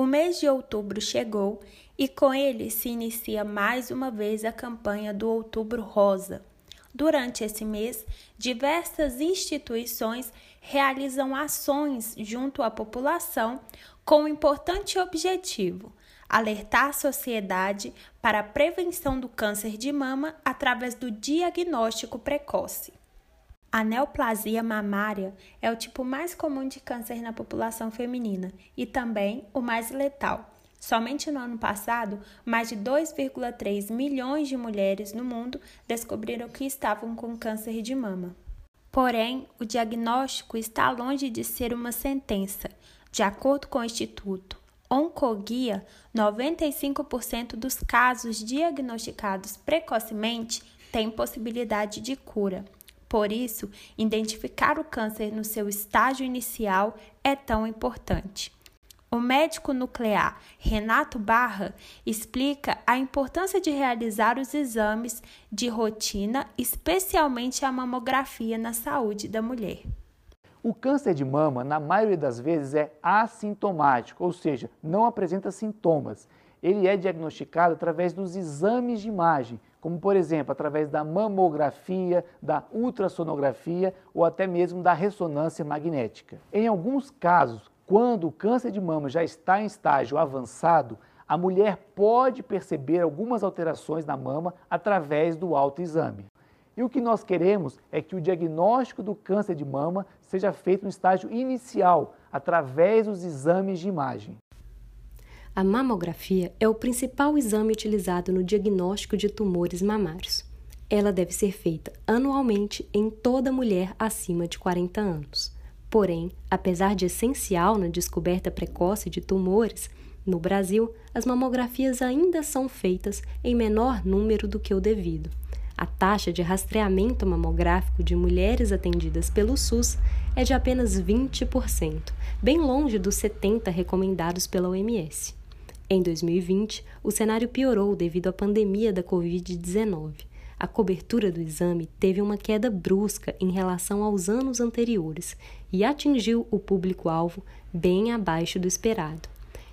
O mês de outubro chegou e com ele se inicia mais uma vez a campanha do Outubro Rosa. Durante esse mês, diversas instituições realizam ações junto à população com o importante objetivo alertar a sociedade para a prevenção do câncer de mama através do diagnóstico precoce. A neoplasia mamária é o tipo mais comum de câncer na população feminina e também o mais letal. Somente no ano passado, mais de 2,3 milhões de mulheres no mundo descobriram que estavam com câncer de mama. Porém, o diagnóstico está longe de ser uma sentença. De acordo com o Instituto Oncoguia, 95% dos casos diagnosticados precocemente têm possibilidade de cura. Por isso, identificar o câncer no seu estágio inicial é tão importante. O médico nuclear Renato Barra explica a importância de realizar os exames de rotina, especialmente a mamografia na saúde da mulher. O câncer de mama, na maioria das vezes, é assintomático, ou seja, não apresenta sintomas. Ele é diagnosticado através dos exames de imagem, como por exemplo através da mamografia, da ultrassonografia ou até mesmo da ressonância magnética. Em alguns casos, quando o câncer de mama já está em estágio avançado, a mulher pode perceber algumas alterações na mama através do autoexame. E o que nós queremos é que o diagnóstico do câncer de mama seja feito no estágio inicial, através dos exames de imagem. A mamografia é o principal exame utilizado no diagnóstico de tumores mamários. Ela deve ser feita anualmente em toda mulher acima de 40 anos. Porém, apesar de essencial na descoberta precoce de tumores, no Brasil, as mamografias ainda são feitas em menor número do que o devido. A taxa de rastreamento mamográfico de mulheres atendidas pelo SUS é de apenas 20%, bem longe dos 70% recomendados pela OMS. Em 2020, o cenário piorou devido à pandemia da Covid-19. A cobertura do exame teve uma queda brusca em relação aos anos anteriores e atingiu o público-alvo bem abaixo do esperado.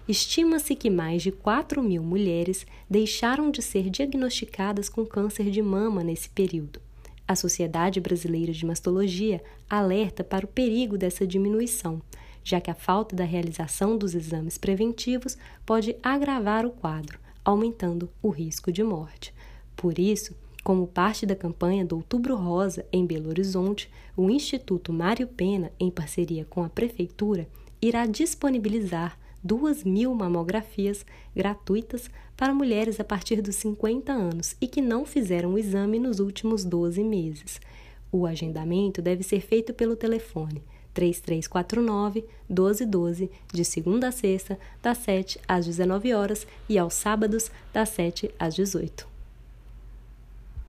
Estima-se que mais de 4 mil mulheres deixaram de ser diagnosticadas com câncer de mama nesse período. A Sociedade Brasileira de Mastologia alerta para o perigo dessa diminuição, já que a falta da realização dos exames preventivos pode agravar o quadro, aumentando o risco de morte. Por isso, como parte da campanha do Outubro Rosa em Belo Horizonte, o Instituto Mário Pena, em parceria com a Prefeitura, irá disponibilizar duas mil mamografias gratuitas para mulheres a partir dos 50 anos e que não fizeram o exame nos últimos 12 meses. O agendamento deve ser feito pelo telefone 3349 1212, de segunda a sexta, das 7 às 19 horas e aos sábados, das 7 às 18.